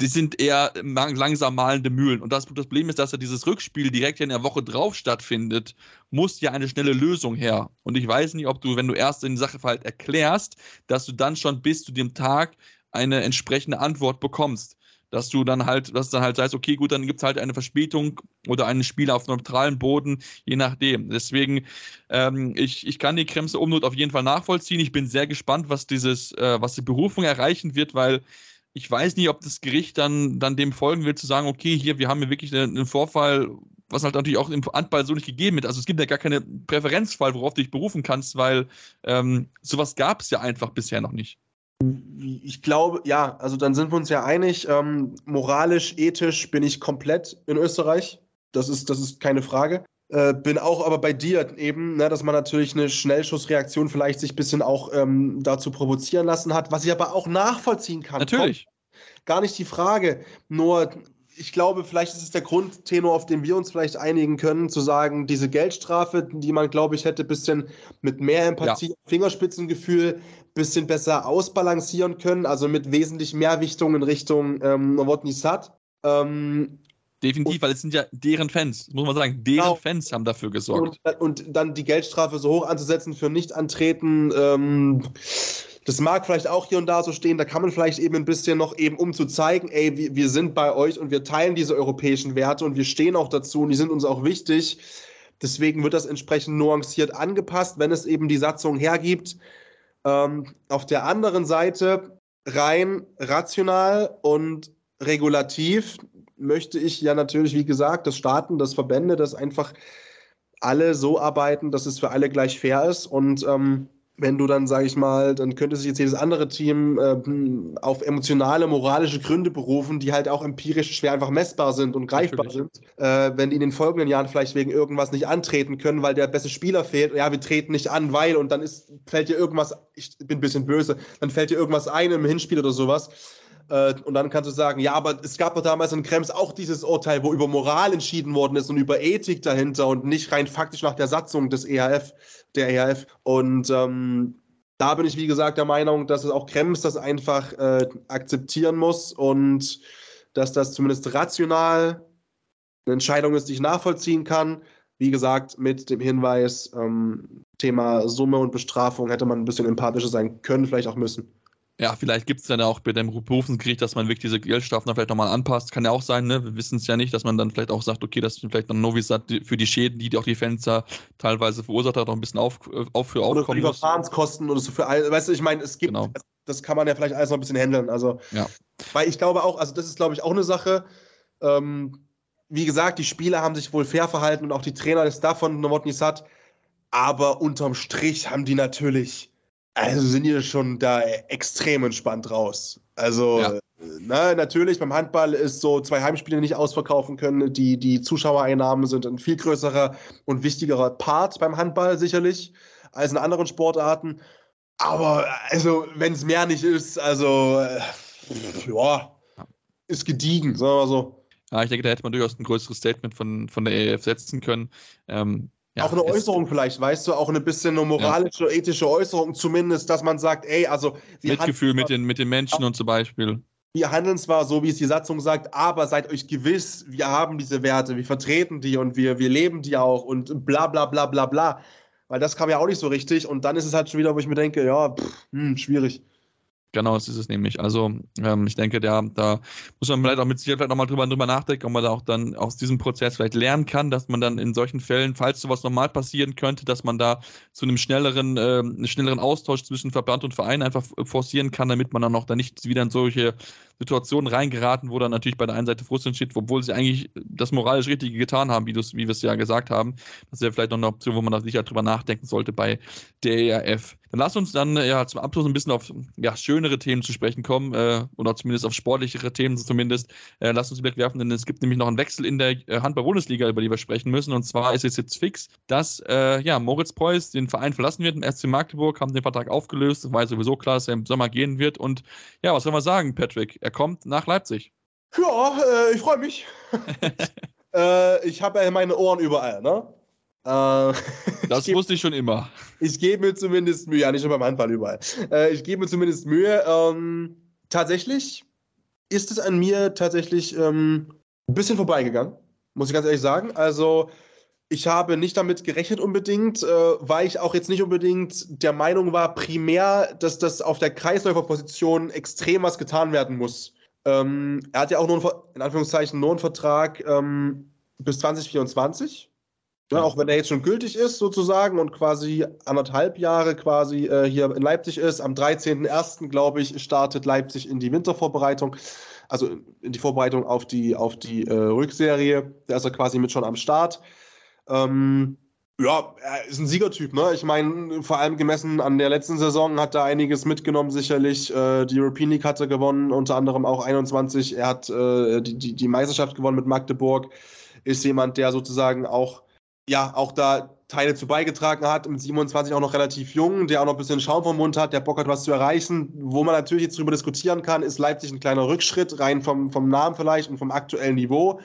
die sind eher langsam malende Mühlen. Und das, Problem ist, dass ja dieses Rückspiel direkt in der Woche drauf stattfindet, muss ja eine schnelle Lösung her. Und ich weiß nicht, ob du, wenn du erst den Sachverhalt erklärst, dass du dann schon bis zu dem Tag eine entsprechende Antwort bekommst. Dass du dann halt, dass dann halt sagst, okay, gut, dann gibt es halt eine Verspätung oder einen Spieler auf neutralen Boden, je nachdem. Deswegen, ähm, ich, ich kann die Kremse Umnot auf jeden Fall nachvollziehen. Ich bin sehr gespannt, was dieses, äh, was die Berufung erreichen wird, weil ich weiß nicht, ob das Gericht dann, dann dem folgen wird, zu sagen, okay, hier, wir haben hier wirklich einen Vorfall, was halt natürlich auch im Handball so nicht gegeben wird. Also es gibt ja gar keine Präferenzfall, worauf du dich berufen kannst, weil ähm, sowas gab es ja einfach bisher noch nicht. Ich glaube, ja, also dann sind wir uns ja einig. Ähm, moralisch, ethisch bin ich komplett in Österreich. Das ist, das ist keine Frage. Äh, bin auch aber bei dir eben, ne, dass man natürlich eine Schnellschussreaktion vielleicht sich ein bisschen auch ähm, dazu provozieren lassen hat, was ich aber auch nachvollziehen kann. Natürlich. Gar nicht die Frage. Nur, ich glaube, vielleicht ist es der Grundtenor, auf den wir uns vielleicht einigen können, zu sagen, diese Geldstrafe, die man, glaube ich, hätte ein bisschen mit mehr Empathie, ja. Fingerspitzengefühl, bisschen besser ausbalancieren können, also mit wesentlich mehr Wichtung in Richtung ähm, Novotny Sad. Ähm, Definitiv, und, weil es sind ja deren Fans, muss man sagen. Deren genau. Fans haben dafür gesorgt. Und, und, dann die Geldstrafe so hoch anzusetzen für Nicht-Antreten, ähm, das mag vielleicht auch hier und da so stehen, da kann man vielleicht eben ein bisschen noch eben, um zu zeigen, ey, wir, wir sind bei euch und wir teilen diese europäischen Werte und wir stehen auch dazu und die sind uns auch wichtig. Deswegen wird das entsprechend nuanciert angepasst, wenn es eben die Satzung hergibt. Ähm, auf der anderen Seite rein rational und regulativ möchte ich ja natürlich, wie gesagt, dass Staaten, dass Verbände, dass einfach alle so arbeiten, dass es für alle gleich fair ist. Und ähm, wenn du dann, sage ich mal, dann könnte sich jetzt jedes andere Team äh, auf emotionale, moralische Gründe berufen, die halt auch empirisch schwer einfach messbar sind und greifbar Natürlich. sind. Äh, wenn die in den folgenden Jahren vielleicht wegen irgendwas nicht antreten können, weil der beste Spieler fehlt, ja, wir treten nicht an, weil, und dann ist, fällt dir irgendwas, ich bin ein bisschen böse, dann fällt dir irgendwas ein im Hinspiel oder sowas äh, und dann kannst du sagen, ja, aber es gab doch damals in Krems auch dieses Urteil, wo über Moral entschieden worden ist und über Ethik dahinter und nicht rein faktisch nach der Satzung des EHF, der EHF. Und ähm, da bin ich, wie gesagt, der Meinung, dass es auch Krems das einfach äh, akzeptieren muss und dass das zumindest rational eine Entscheidung ist, die ich nachvollziehen kann. Wie gesagt, mit dem Hinweis, ähm, Thema Summe und Bestrafung hätte man ein bisschen empathischer sein können, vielleicht auch müssen. Ja, vielleicht gibt es dann auch bei dem Berufungsgericht, dass man wirklich diese Geldstrafen dann vielleicht nochmal anpasst. Kann ja auch sein, ne? Wir wissen es ja nicht, dass man dann vielleicht auch sagt, okay, dass vielleicht dann Novisat für die Schäden, die auch die Fans da teilweise verursacht hat, noch ein bisschen auf, auf für aufkommen Oder für die Verfahrenskosten oder so für all, weißt du, ich meine, es gibt, genau. das kann man ja vielleicht alles noch ein bisschen handeln. Also, ja. weil ich glaube auch, also das ist, glaube ich, auch eine Sache. Ähm, wie gesagt, die Spieler haben sich wohl fair verhalten und auch die Trainer des davon Novotny Sad. Aber unterm Strich haben die natürlich also sind die schon da extrem entspannt raus. Also, ja. na, natürlich, beim Handball ist so zwei Heimspiele nicht ausverkaufen können. Die, die Zuschauereinnahmen sind ein viel größerer und wichtigerer Part beim Handball sicherlich als in anderen Sportarten. Aber also, wenn es mehr nicht ist, also äh, ja, ist gediegen, sagen wir mal so. Ja, ich denke, da hätte man durchaus ein größeres Statement von, von der EF setzen können. Ähm, ja, auch eine Äußerung vielleicht, weißt du, auch eine bisschen eine moralische, ja. ethische Äußerung zumindest, dass man sagt, ey, also Mitgefühl mit den, mit den Menschen und zum Beispiel. Wir handeln zwar so, wie es die Satzung sagt, aber seid euch gewiss, wir haben diese Werte, wir vertreten die und wir, wir leben die auch und bla bla bla bla bla. Weil das kam ja auch nicht so richtig und dann ist es halt schon wieder, wo ich mir denke, ja, pff, hm, schwierig. Genau, das ist es nämlich. Also ähm, ich denke, der, da muss man vielleicht auch mit Sicherheit nochmal drüber, drüber nachdenken, ob man da auch dann aus diesem Prozess vielleicht lernen kann, dass man dann in solchen Fällen, falls sowas nochmal passieren könnte, dass man da zu einem schnelleren, äh, schnelleren Austausch zwischen Verband und Verein einfach forcieren kann, damit man dann auch dann nicht wieder in solche Situationen reingeraten, wo dann natürlich bei der einen Seite Frust entsteht, obwohl sie eigentlich das moralisch Richtige getan haben, wie, wie wir es ja gesagt haben. Das wäre vielleicht noch eine Option, wo man da sicher drüber nachdenken sollte bei der ERF. Dann lass uns dann ja zum Abschluss ein bisschen auf ja, schönere Themen zu sprechen kommen, äh, oder zumindest auf sportlichere Themen zumindest. Äh, lass uns wegwerfen, denn es gibt nämlich noch einen Wechsel in der äh, Handball-Bundesliga, über die wir sprechen müssen. Und zwar ist es jetzt fix, dass äh, ja, Moritz Preuß den Verein verlassen wird im SC Magdeburg, haben den Vertrag aufgelöst. Es war sowieso klar, dass er im Sommer gehen wird. Und ja, was soll man sagen, Patrick? Er kommt nach Leipzig. Ja, äh, ich freue mich. äh, ich habe ja meine Ohren überall, ne? Äh, das ich wusste ich schon immer. Ich gebe mir zumindest Mühe, ja, nicht nur beim Handball überall. Äh, ich gebe mir zumindest Mühe. Ähm, tatsächlich ist es an mir tatsächlich ähm, ein bisschen vorbeigegangen, muss ich ganz ehrlich sagen. Also, ich habe nicht damit gerechnet unbedingt, äh, weil ich auch jetzt nicht unbedingt der Meinung war, primär, dass das auf der Kreisläuferposition extrem was getan werden muss. Ähm, er hat ja auch nur, einen, in Anführungszeichen, nur einen Vertrag ähm, bis 2024. Ja, auch wenn er jetzt schon gültig ist, sozusagen, und quasi anderthalb Jahre quasi äh, hier in Leipzig ist. Am 13.01., glaube ich, startet Leipzig in die Wintervorbereitung, also in die Vorbereitung auf die, auf die äh, Rückserie. Da ist er quasi mit schon am Start. Ähm, ja, er ist ein Siegertyp, ne? Ich meine, vor allem gemessen an der letzten Saison hat er einiges mitgenommen, sicherlich. Äh, die European League hat er gewonnen, unter anderem auch 21. Er hat äh, die, die, die Meisterschaft gewonnen mit Magdeburg. Ist jemand, der sozusagen auch ja, auch da Teile zu beigetragen hat, mit 27 auch noch relativ jung, der auch noch ein bisschen Schaum vom Mund hat, der Bock hat, was zu erreichen. Wo man natürlich jetzt drüber diskutieren kann, ist Leipzig ein kleiner Rückschritt, rein vom, vom Namen vielleicht und vom aktuellen Niveau.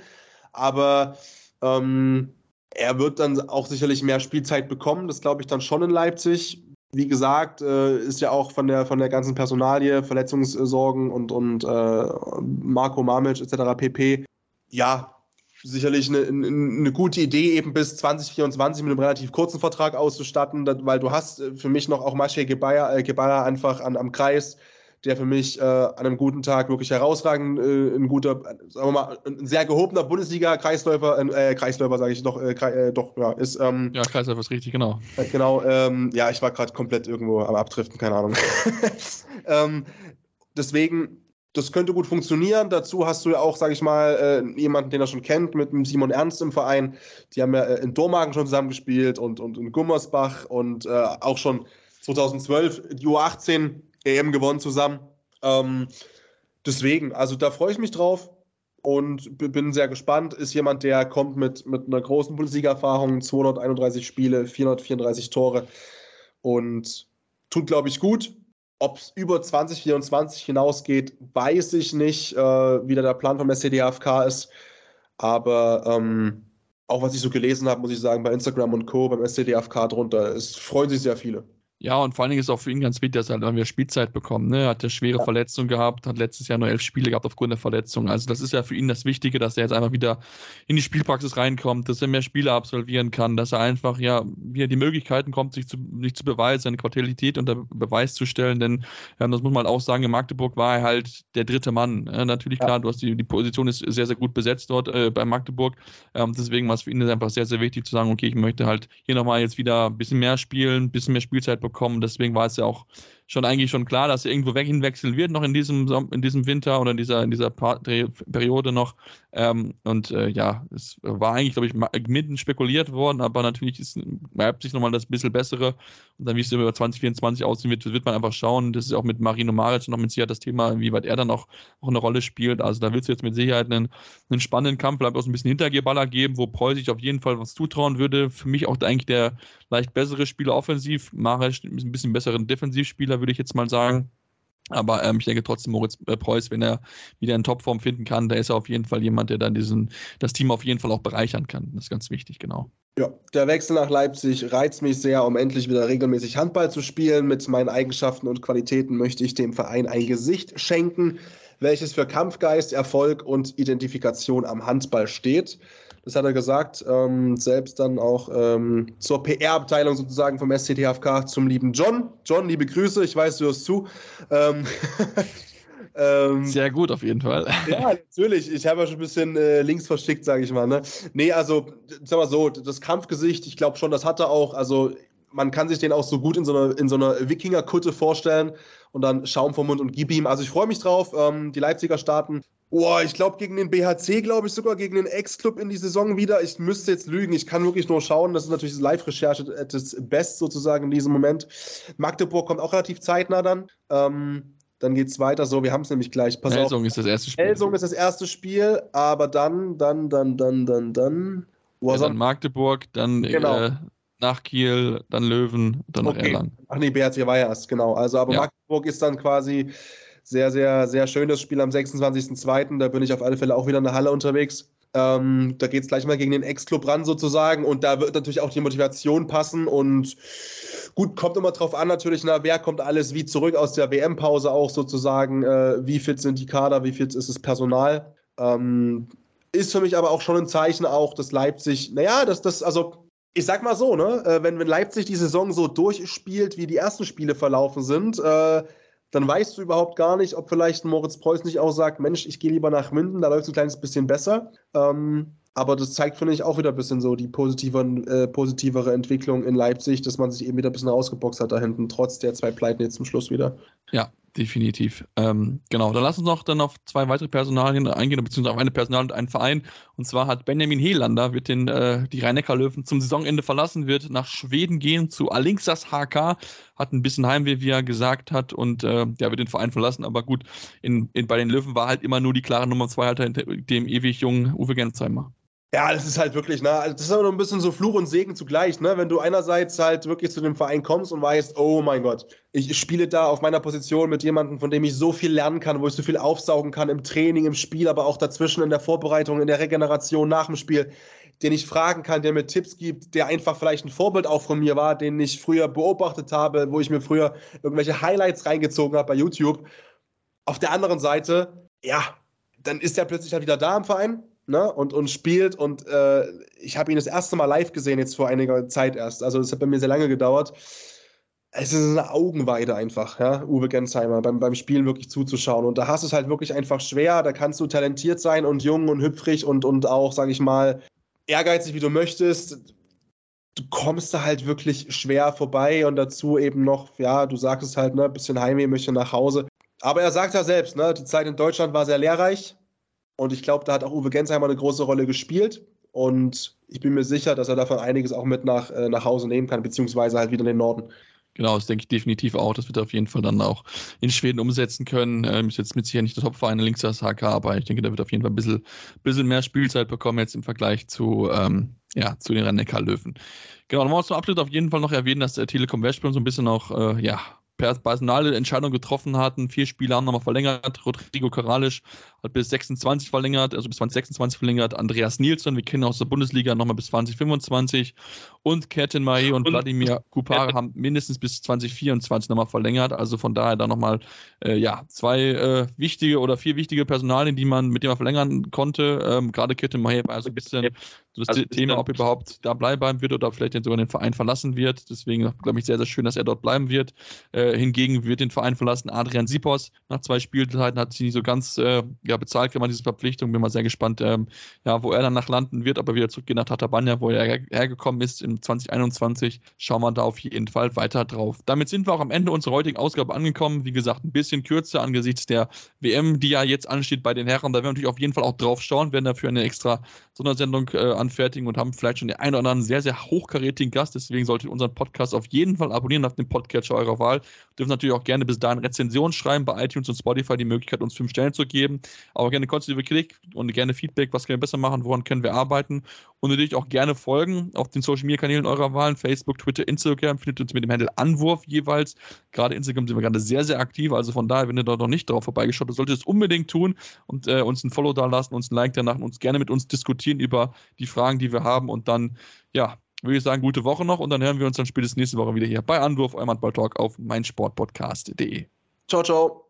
Aber ähm, er wird dann auch sicherlich mehr Spielzeit bekommen, das glaube ich dann schon in Leipzig. Wie gesagt, äh, ist ja auch von der, von der ganzen Personalie, Verletzungssorgen und, und äh, Marco Mamic etc. pp. Ja, sicherlich eine, eine, gute Idee, eben bis 2024 mit einem relativ kurzen Vertrag auszustatten, weil du hast äh, für mich noch auch Masche Gebaya, äh, einfach an, am Kreis, der für mich äh, an einem guten Tag wirklich herausragend, äh, ein guter, sagen wir mal, ein sehr gehobener Bundesliga-Kreisläufer, äh, Kreisläufer sage ich doch, äh, äh, doch, ja, ist. Ähm, ja, Kreisläufer ist richtig, genau. genau, ähm, ja, ich war gerade komplett irgendwo am Abdriften, keine Ahnung. ähm, deswegen das könnte gut funktionieren. Dazu hast du ja auch, sage ich mal, äh, jemanden, den er schon kennt, mit dem Simon Ernst im Verein. Die haben ja äh, in Dormagen schon zusammengespielt und, und in Gummersbach und äh, auch schon 2012 die U18 EM gewonnen zusammen. Ähm, deswegen, also da freue ich mich drauf und bin sehr gespannt. Ist jemand, der kommt mit, mit einer großen Bundesliga-Erfahrung, 231 Spiele, 434 Tore und tut, glaube ich, gut ob es über 2024 hinausgeht, weiß ich nicht, äh, wie der Plan vom SCDFK ist. Aber ähm, auch was ich so gelesen habe, muss ich sagen, bei Instagram und Co., beim SCDFK drunter, es freuen sich sehr viele. Ja, und vor allen Dingen ist auch für ihn ganz wichtig, dass er dann wieder Spielzeit bekommt. Ne? Er hat eine schwere ja. Verletzung gehabt, hat letztes Jahr nur elf Spiele gehabt aufgrund der Verletzung. Also das ist ja für ihn das Wichtige, dass er jetzt einfach wieder in die Spielpraxis reinkommt, dass er mehr Spiele absolvieren kann, dass er einfach ja wieder die Möglichkeiten kommt, sich zu, sich zu beweisen, seine Qualität unter Beweis zu stellen. Denn ja, das muss man auch sagen, in Magdeburg war er halt der dritte Mann. Ja, natürlich klar, du hast die, die Position ist sehr, sehr gut besetzt dort äh, bei Magdeburg. Ähm, deswegen war es für ihn einfach sehr, sehr wichtig zu sagen, okay, ich möchte halt hier nochmal jetzt wieder ein bisschen mehr spielen, ein bisschen mehr Spielzeit bekommen. Deswegen war es ja auch schon eigentlich schon klar, dass er irgendwo weg hinwechseln wird, noch in diesem, in diesem Winter oder in dieser, in dieser Periode noch. Ähm, und äh, ja, es war eigentlich, glaube ich, mitten spekuliert worden, aber natürlich ist Leipzig nochmal das bisschen bessere. Und dann, wie es über 2024 aussehen wird, wird man einfach schauen. Das ist auch mit Marino Maric noch mit Sicherheit das Thema, inwieweit er dann auch, auch eine Rolle spielt. Also da wird es jetzt mit Sicherheit einen, einen spannenden Kampf, bleibt auch so ein bisschen Hintergeballer geben, wo Preuß sich auf jeden Fall was zutrauen würde. Für mich auch eigentlich der leicht bessere Spieler offensiv. Maric ist ein bisschen besseren Defensivspieler, würde ich jetzt mal sagen. Aber ähm, ich denke trotzdem, Moritz äh, Preuß, wenn er wieder in Topform finden kann, da ist er auf jeden Fall jemand, der dann diesen, das Team auf jeden Fall auch bereichern kann. Das ist ganz wichtig, genau. Ja, der Wechsel nach Leipzig reizt mich sehr, um endlich wieder regelmäßig Handball zu spielen. Mit meinen Eigenschaften und Qualitäten möchte ich dem Verein ein Gesicht schenken, welches für Kampfgeist, Erfolg und Identifikation am Handball steht. Das hat er gesagt, ähm, selbst dann auch ähm, zur PR-Abteilung sozusagen vom SCTHFK zum lieben John. John, liebe Grüße, ich weiß, du hörst zu. Ähm, ähm, Sehr gut, auf jeden Fall. Ja, natürlich. Ich habe ja schon ein bisschen äh, links verschickt, sage ich mal. Ne? Nee, also, sag mal so, das Kampfgesicht, ich glaube schon, das hat er auch. Also, man kann sich den auch so gut in so einer, in so einer Wikinger-Kutte vorstellen und dann Schaum vom Mund und gib ihm. Also ich freue mich drauf. Ähm, die Leipziger starten. Boah, ich glaube gegen den BHC, glaube ich sogar, gegen den Ex-Club in die Saison wieder. Ich müsste jetzt lügen, ich kann wirklich nur schauen. Das ist natürlich Live-Recherche des Best sozusagen in diesem Moment. Magdeburg kommt auch relativ zeitnah dann. Ähm, dann geht es weiter so. Wir haben es nämlich gleich. Pass Elsung auf. ist das erste Spiel. Elsung ist das erste Spiel, aber dann, dann, dann, dann, dann, dann. Ja, dann Magdeburg, dann genau. äh, nach Kiel, dann Löwen, dann okay. nach Erlangen. Ach nee, BRC war ja erst, genau. Also, aber ja. Magdeburg ist dann quasi sehr, sehr, sehr schönes Spiel am 26.02. Da bin ich auf alle Fälle auch wieder in der Halle unterwegs. Ähm, da geht es gleich mal gegen den Ex-Club ran sozusagen und da wird natürlich auch die Motivation passen und gut, kommt immer drauf an natürlich, na, wer kommt alles wie zurück aus der WM-Pause auch sozusagen, äh, wie fit sind die Kader, wie fit ist das Personal. Ähm, ist für mich aber auch schon ein Zeichen auch, dass Leipzig, naja, dass das, also ich sag mal so, ne, äh, wenn, wenn Leipzig die Saison so durchspielt, wie die ersten Spiele verlaufen sind, äh, dann weißt du überhaupt gar nicht, ob vielleicht Moritz Preuß nicht auch sagt, Mensch, ich gehe lieber nach Minden, da läuft es ein kleines bisschen besser. Ähm, aber das zeigt, finde ich, auch wieder ein bisschen so die äh, positivere Entwicklung in Leipzig, dass man sich eben wieder ein bisschen ausgeboxt hat da hinten, trotz der zwei Pleiten jetzt zum Schluss wieder. Ja, definitiv. Ähm, genau, dann lass uns noch dann auf zwei weitere Personalien eingehen, beziehungsweise auf eine Personal und einen Verein. Und zwar hat Benjamin Helander, wird den, äh, die Rhein-Neckar-Löwen zum Saisonende verlassen, wird nach Schweden gehen zu Alinxas HK, hat ein bisschen Heimweh, wie er gesagt hat, und äh, ja, wird den Verein verlassen. Aber gut, in, in, bei den Löwen war halt immer nur die klare Nummer zwei halt dem ewig jungen Uwe Gensheimer. Ja, das ist halt wirklich, ne, also das ist aber noch ein bisschen so Fluch und Segen zugleich, ne, wenn du einerseits halt wirklich zu dem Verein kommst und weißt, oh mein Gott, ich spiele da auf meiner Position mit jemandem, von dem ich so viel lernen kann, wo ich so viel aufsaugen kann im Training, im Spiel, aber auch dazwischen in der Vorbereitung, in der Regeneration nach dem Spiel, den ich fragen kann, der mir Tipps gibt, der einfach vielleicht ein Vorbild auch von mir war, den ich früher beobachtet habe, wo ich mir früher irgendwelche Highlights reingezogen habe bei YouTube. Auf der anderen Seite, ja, dann ist er plötzlich halt wieder da im Verein ne, und, und spielt. Und äh, ich habe ihn das erste Mal live gesehen, jetzt vor einiger Zeit erst. Also es hat bei mir sehr lange gedauert. Es ist eine Augenweide einfach, ja, Uwe Gensheimer, beim, beim Spielen wirklich zuzuschauen. Und da hast du es halt wirklich einfach schwer. Da kannst du talentiert sein und jung und hüpfrig und, und auch, sage ich mal, ehrgeizig, wie du möchtest. Du kommst da halt wirklich schwer vorbei und dazu eben noch, ja, du sagst es halt, ne, bisschen Heimweh, möchte nach Hause. Aber er sagt ja selbst, ne, die Zeit in Deutschland war sehr lehrreich. Und ich glaube, da hat auch Uwe Gensheimer eine große Rolle gespielt. Und ich bin mir sicher, dass er davon einiges auch mit nach, äh, nach Hause nehmen kann, beziehungsweise halt wieder in den Norden. Genau, das denke ich definitiv auch. Das wird er auf jeden Fall dann auch in Schweden umsetzen können. Ähm, ist jetzt mit sicher nicht der Topverein links das HK, aber ich denke, der wird auf jeden Fall ein bisschen, bisschen mehr Spielzeit bekommen jetzt im Vergleich zu, ähm, ja, zu den rhein löwen Genau, dann wollen wir zum Abschluss auf jeden Fall noch erwähnen, dass der Telekom Westbrem so ein bisschen auch, äh, ja, personale Entscheidung getroffen hatten. Vier Spieler haben nochmal verlängert. Rodrigo Corrales hat bis 26 verlängert, also bis 2026 verlängert. Andreas Nielsen, wir kennen aus der Bundesliga, nochmal bis 2025. Und Kertin Mae und, und Wladimir Kupare haben mindestens bis 2024 nochmal verlängert. Also von daher da nochmal äh, ja, zwei äh, wichtige oder vier wichtige Personalien, die man mit dem man verlängern konnte. Ähm, Gerade Kertin Mae war also ein bisschen so das also Thema, ob er überhaupt da bleiben wird oder vielleicht sogar den Verein verlassen wird. Deswegen glaube ich sehr, sehr schön, dass er dort bleiben wird. Äh, hingegen wird den Verein verlassen Adrian Sipos. Nach zwei Spielzeiten hat sie nicht so ganz äh, ja, bezahlt gemacht, diese Verpflichtung. Bin mal sehr gespannt, ähm, ja, wo er dann nach landen wird, ob er wieder zurückgeht nach Tatabanya, wo er her hergekommen ist in 2021. Schauen wir da auf jeden Fall weiter drauf. Damit sind wir auch am Ende unserer heutigen Ausgabe angekommen. Wie gesagt, ein bisschen kürzer angesichts der WM, die ja jetzt ansteht bei den Herren. Da werden wir natürlich auf jeden Fall auch drauf schauen, werden dafür eine extra Sondersendung äh, anfertigen und haben vielleicht schon den einen oder anderen sehr, sehr hochkarätigen Gast. Deswegen solltet ihr unseren Podcast auf jeden Fall abonnieren auf dem Podcatcher eurer Wahl. Dürfen natürlich auch gerne bis dahin Rezensionen schreiben bei iTunes und Spotify, die Möglichkeit, uns fünf Stellen zu geben. Aber gerne konstruktive Kritik und gerne Feedback, was können wir besser machen, woran können wir arbeiten. Und natürlich auch gerne folgen auf den Social Media Kanälen eurer Wahl, Facebook, Twitter, Instagram. Findet uns mit dem Handel Anwurf jeweils. Gerade Instagram sind wir gerade sehr, sehr aktiv. Also von daher, wenn ihr dort noch nicht drauf vorbeigeschaut habt, solltet ihr es unbedingt tun und äh, uns ein Follow da lassen, uns ein Like danach und uns gerne mit uns diskutieren über die Fragen, die wir haben. Und dann, ja, würde ich sagen, gute Woche noch und dann hören wir uns dann spätestens nächste Woche wieder hier bei Anwurf, eurem Handball-Talk auf meinsportpodcast.de. Ciao, ciao.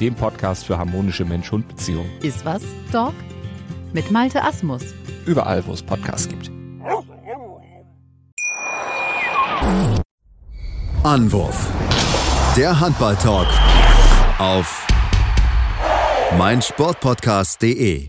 dem Podcast für harmonische Mensch-Hund-Beziehungen. Iswas Dog mit Malte Asmus. Überall, wo es Podcasts gibt. Anwurf. Der Handball-Talk auf meinsportpodcast.de.